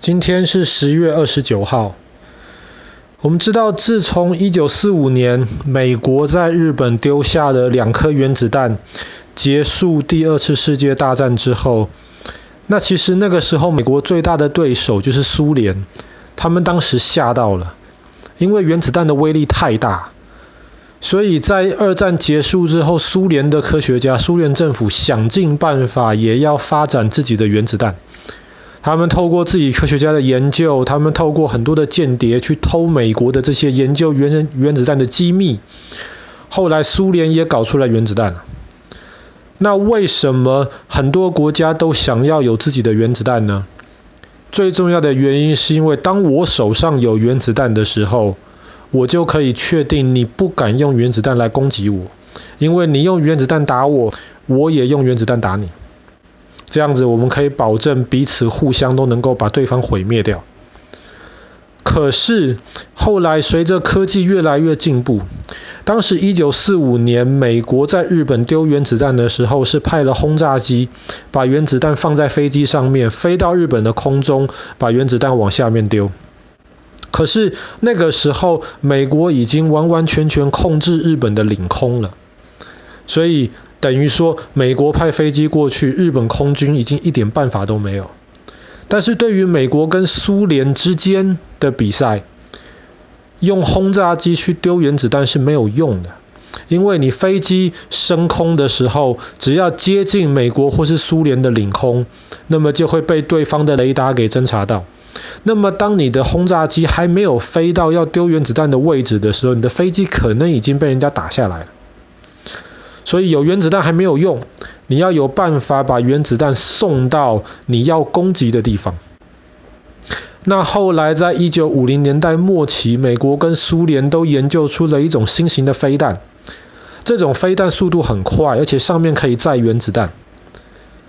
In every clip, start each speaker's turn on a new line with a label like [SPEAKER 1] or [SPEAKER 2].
[SPEAKER 1] 今天是十月二十九号。我们知道，自从一九四五年美国在日本丢下了两颗原子弹，结束第二次世界大战之后，那其实那个时候美国最大的对手就是苏联，他们当时吓到了，因为原子弹的威力太大，所以在二战结束之后，苏联的科学家、苏联政府想尽办法也要发展自己的原子弹。他们透过自己科学家的研究，他们透过很多的间谍去偷美国的这些研究原原子弹的机密。后来苏联也搞出来原子弹。那为什么很多国家都想要有自己的原子弹呢？最重要的原因是因为当我手上有原子弹的时候，我就可以确定你不敢用原子弹来攻击我，因为你用原子弹打我，我也用原子弹打你。这样子，我们可以保证彼此互相都能够把对方毁灭掉。可是后来随着科技越来越进步，当时一九四五年美国在日本丢原子弹的时候，是派了轰炸机把原子弹放在飞机上面，飞到日本的空中，把原子弹往下面丢。可是那个时候，美国已经完完全全控制日本的领空了，所以。等于说，美国派飞机过去，日本空军已经一点办法都没有。但是对于美国跟苏联之间的比赛，用轰炸机去丢原子弹是没有用的，因为你飞机升空的时候，只要接近美国或是苏联的领空，那么就会被对方的雷达给侦察到。那么当你的轰炸机还没有飞到要丢原子弹的位置的时候，你的飞机可能已经被人家打下来了。所以有原子弹还没有用，你要有办法把原子弹送到你要攻击的地方。那后来在一九五零年代末期，美国跟苏联都研究出了一种新型的飞弹，这种飞弹速度很快，而且上面可以载原子弹。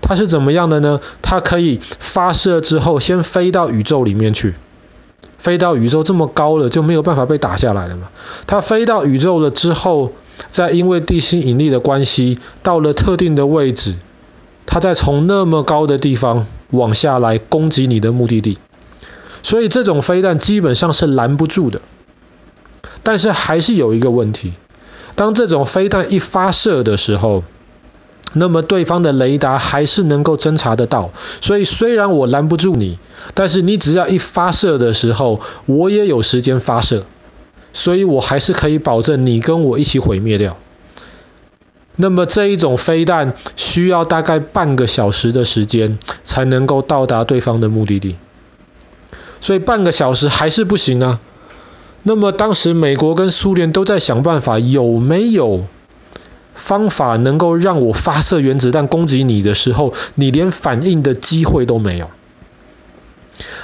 [SPEAKER 1] 它是怎么样的呢？它可以发射之后先飞到宇宙里面去，飞到宇宙这么高了就没有办法被打下来了嘛。它飞到宇宙了之后。再因为地心引力的关系，到了特定的位置，它再从那么高的地方往下来攻击你的目的地。所以这种飞弹基本上是拦不住的。但是还是有一个问题，当这种飞弹一发射的时候，那么对方的雷达还是能够侦查得到。所以虽然我拦不住你，但是你只要一发射的时候，我也有时间发射。所以我还是可以保证你跟我一起毁灭掉。那么这一种飞弹需要大概半个小时的时间才能够到达对方的目的地。所以半个小时还是不行啊。那么当时美国跟苏联都在想办法，有没有方法能够让我发射原子弹攻击你的时候，你连反应的机会都没有。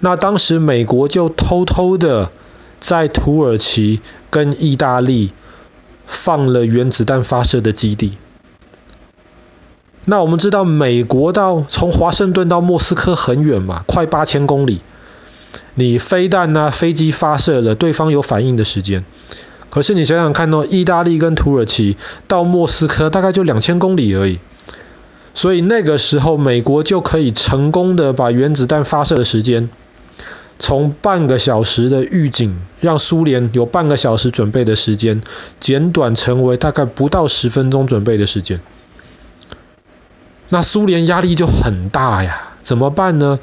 [SPEAKER 1] 那当时美国就偷偷的。在土耳其跟意大利放了原子弹发射的基地。那我们知道，美国到从华盛顿到莫斯科很远嘛，快八千公里。你飞弹啊，飞机发射了，对方有反应的时间。可是你想想看哦，意大利跟土耳其到莫斯科大概就两千公里而已。所以那个时候，美国就可以成功的把原子弹发射的时间。从半个小时的预警，让苏联有半个小时准备的时间，简短成为大概不到十分钟准备的时间。那苏联压力就很大呀，怎么办呢？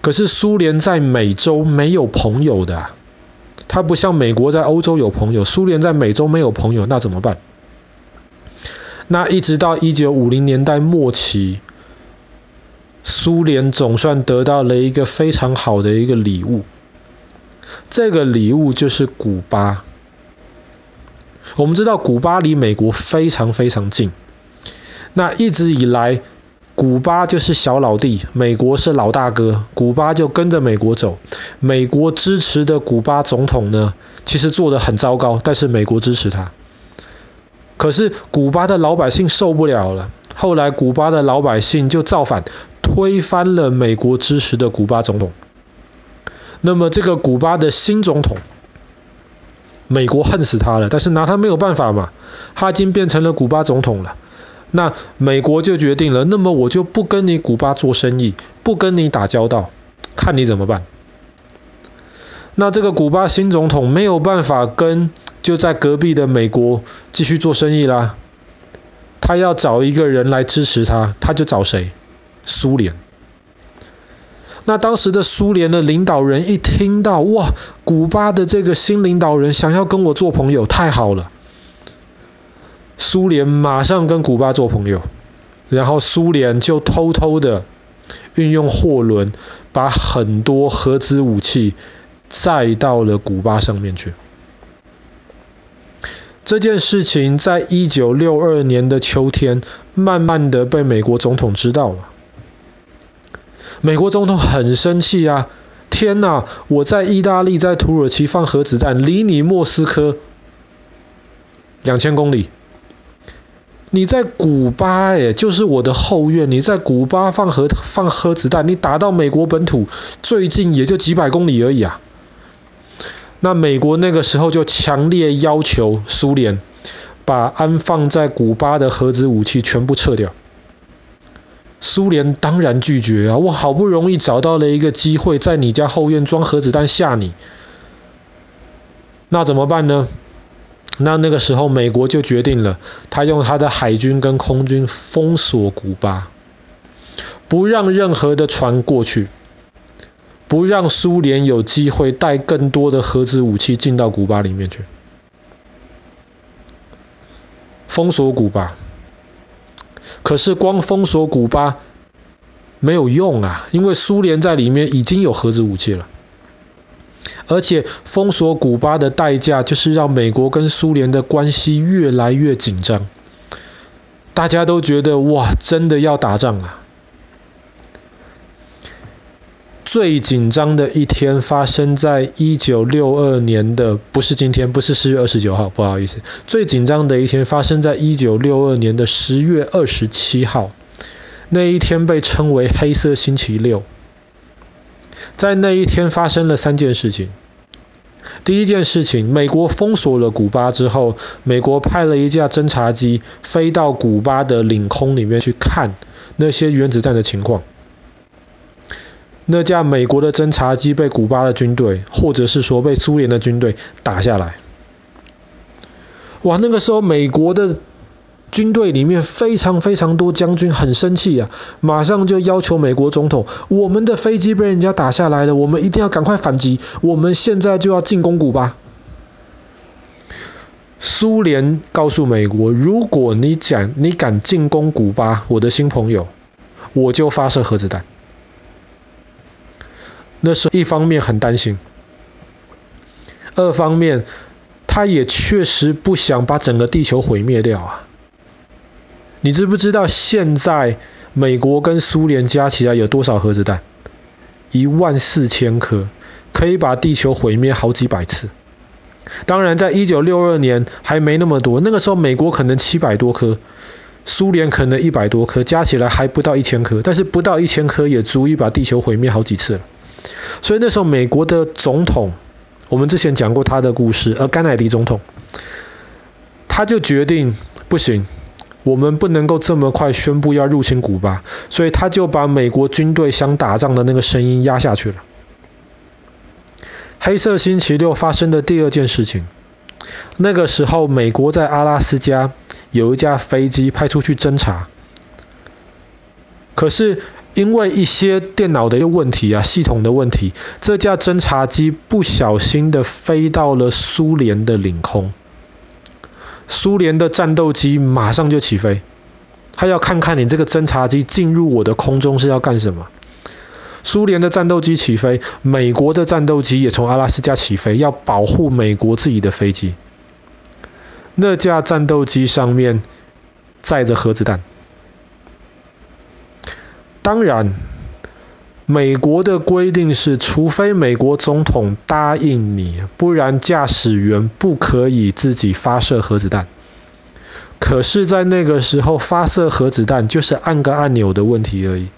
[SPEAKER 1] 可是苏联在美洲没有朋友的，它不像美国在欧洲有朋友，苏联在美洲没有朋友，那怎么办？那一直到一九五零年代末期。苏联总算得到了一个非常好的一个礼物，这个礼物就是古巴。我们知道古巴离美国非常非常近，那一直以来，古巴就是小老弟，美国是老大哥，古巴就跟着美国走。美国支持的古巴总统呢，其实做得很糟糕，但是美国支持他。可是古巴的老百姓受不了了，后来古巴的老百姓就造反。推翻了美国支持的古巴总统，那么这个古巴的新总统，美国恨死他了，但是拿他没有办法嘛，他已经变成了古巴总统了，那美国就决定了，那么我就不跟你古巴做生意，不跟你打交道，看你怎么办。那这个古巴新总统没有办法跟就在隔壁的美国继续做生意啦，他要找一个人来支持他，他就找谁？苏联。那当时的苏联的领导人一听到，哇，古巴的这个新领导人想要跟我做朋友，太好了。苏联马上跟古巴做朋友，然后苏联就偷偷的运用货轮，把很多核子武器载到了古巴上面去。这件事情在一九六二年的秋天，慢慢的被美国总统知道了。美国总统很生气啊！天哪，我在意大利、在土耳其放核子弹，离你莫斯科两千公里。你在古巴，哎，就是我的后院。你在古巴放核放核子弹，你打到美国本土，最近也就几百公里而已啊。那美国那个时候就强烈要求苏联把安放在古巴的核子武器全部撤掉。苏联当然拒绝啊！我好不容易找到了一个机会，在你家后院装核子弹吓你，那怎么办呢？那那个时候，美国就决定了，他用他的海军跟空军封锁古巴，不让任何的船过去，不让苏联有机会带更多的核子武器进到古巴里面去，封锁古巴。可是光封锁古巴没有用啊，因为苏联在里面已经有核子武器了。而且封锁古巴的代价就是让美国跟苏联的关系越来越紧张，大家都觉得哇，真的要打仗了！最紧张的一天发生在一九六二年的，不是今天，不是十月二十九号，不好意思，最紧张的一天发生在一九六二年的十月二十七号，那一天被称为黑色星期六。在那一天发生了三件事情。第一件事情，美国封锁了古巴之后，美国派了一架侦察机飞到古巴的领空里面去看那些原子弹的情况。那架美国的侦察机被古巴的军队，或者是说被苏联的军队打下来。哇，那个时候美国的。军队里面非常非常多将军很生气啊，马上就要求美国总统：我们的飞机被人家打下来了，我们一定要赶快反击，我们现在就要进攻古巴。苏联告诉美国：如果你讲你敢进攻古巴，我的新朋友，我就发射核子弹。那是一方面很担心，二方面他也确实不想把整个地球毁灭掉啊。你知不知道现在美国跟苏联加起来有多少核子弹？一万四千颗，可以把地球毁灭好几百次。当然，在一九六二年还没那么多，那个时候美国可能七百多颗，苏联可能一百多颗，加起来还不到一千颗。但是不到一千颗也足以把地球毁灭好几次了。所以那时候美国的总统，我们之前讲过他的故事，而甘乃迪总统，他就决定不行。我们不能够这么快宣布要入侵古巴，所以他就把美国军队想打仗的那个声音压下去了。黑色星期六发生的第二件事情，那个时候美国在阿拉斯加有一架飞机派出去侦查，可是因为一些电脑的一个问题啊，系统的问题，这架侦察机不小心的飞到了苏联的领空。苏联的战斗机马上就起飞，他要看看你这个侦察机进入我的空中是要干什么。苏联的战斗机起飞，美国的战斗机也从阿拉斯加起飞，要保护美国自己的飞机。那架战斗机上面载着核子弹，当然。美国的规定是，除非美国总统答应你，不然驾驶员不可以自己发射核子弹。可是，在那个时候发射核子弹就是按个按钮的问题而已，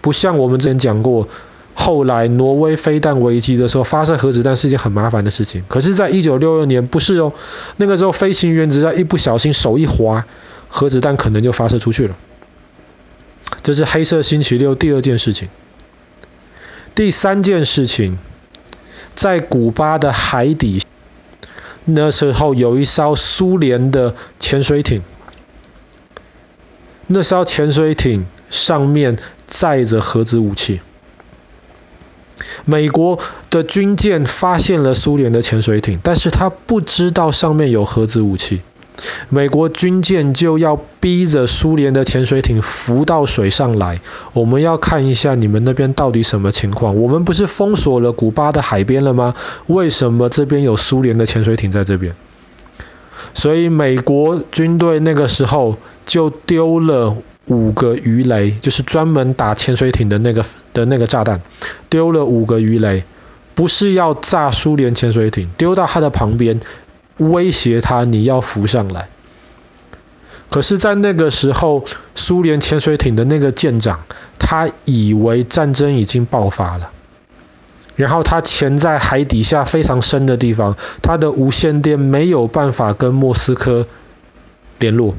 [SPEAKER 1] 不像我们之前讲过，后来挪威飞弹危机的时候发射核子弹是一件很麻烦的事情。可是，在一九六二年不是哦，那个时候飞行员只要一不小心手一滑，核子弹可能就发射出去了。这是黑色星期六第二件事情。第三件事情，在古巴的海底，那时候有一艘苏联的潜水艇，那艘潜水艇上面载着核子武器。美国的军舰发现了苏联的潜水艇，但是他不知道上面有核子武器。美国军舰就要逼着苏联的潜水艇浮到水上来。我们要看一下你们那边到底什么情况？我们不是封锁了古巴的海边了吗？为什么这边有苏联的潜水艇在这边？所以美国军队那个时候就丢了。五个鱼雷，就是专门打潜水艇的那个的那个炸弹，丢了五个鱼雷，不是要炸苏联潜水艇，丢到它的旁边，威胁他你要浮上来。可是，在那个时候，苏联潜水艇的那个舰长，他以为战争已经爆发了，然后他潜在海底下非常深的地方，他的无线电没有办法跟莫斯科联络。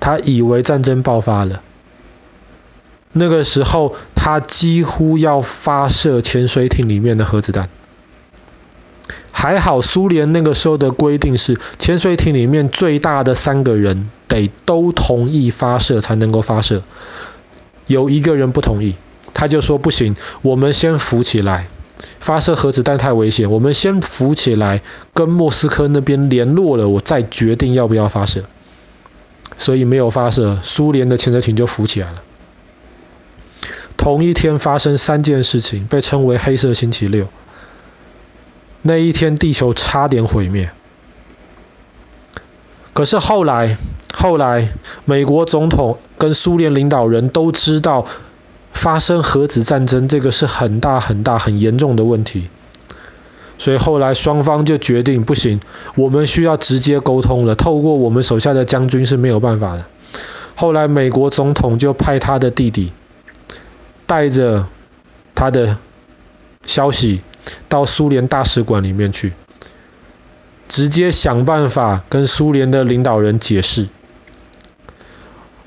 [SPEAKER 1] 他以为战争爆发了，那个时候他几乎要发射潜水艇里面的核子弹。还好苏联那个时候的规定是，潜水艇里面最大的三个人得都同意发射才能够发射。有一个人不同意，他就说不行，我们先浮起来，发射核子弹太危险，我们先浮起来，跟莫斯科那边联络了，我再决定要不要发射。所以没有发射，苏联的潜水艇就浮起来了。同一天发生三件事情，被称为“黑色星期六”。那一天地球差点毁灭。可是后来，后来美国总统跟苏联领导人都知道，发生核子战争这个是很大很大很严重的问题。所以后来双方就决定不行，我们需要直接沟通了。透过我们手下的将军是没有办法的。后来美国总统就派他的弟弟，带着他的消息到苏联大使馆里面去，直接想办法跟苏联的领导人解释。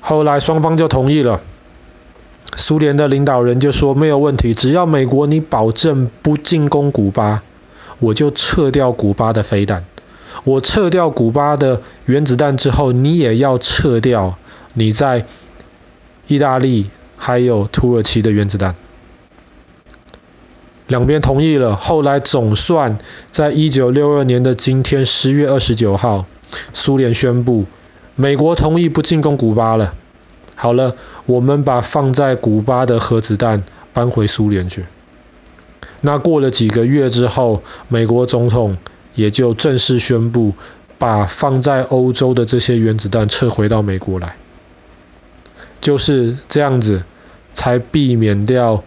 [SPEAKER 1] 后来双方就同意了。苏联的领导人就说没有问题，只要美国你保证不进攻古巴。我就撤掉古巴的飞弹，我撤掉古巴的原子弹之后，你也要撤掉你在意大利还有土耳其的原子弹。两边同意了，后来总算在一九六二年的今天十月二十九号，苏联宣布美国同意不进攻古巴了。好了，我们把放在古巴的核子弹搬回苏联去。那过了几个月之后，美国总统也就正式宣布，把放在欧洲的这些原子弹撤回到美国来。就是这样子，才避免掉，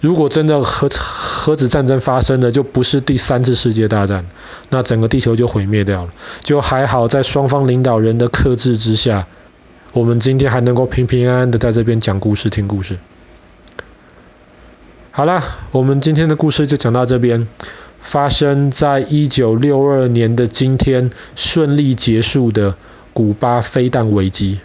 [SPEAKER 1] 如果真的核核子战争发生了，就不是第三次世界大战，那整个地球就毁灭掉了。就还好，在双方领导人的克制之下，我们今天还能够平平安安的在这边讲故事、听故事。好了，我们今天的故事就讲到这边。发生在一九六二年的今天，顺利结束的古巴飞弹危机。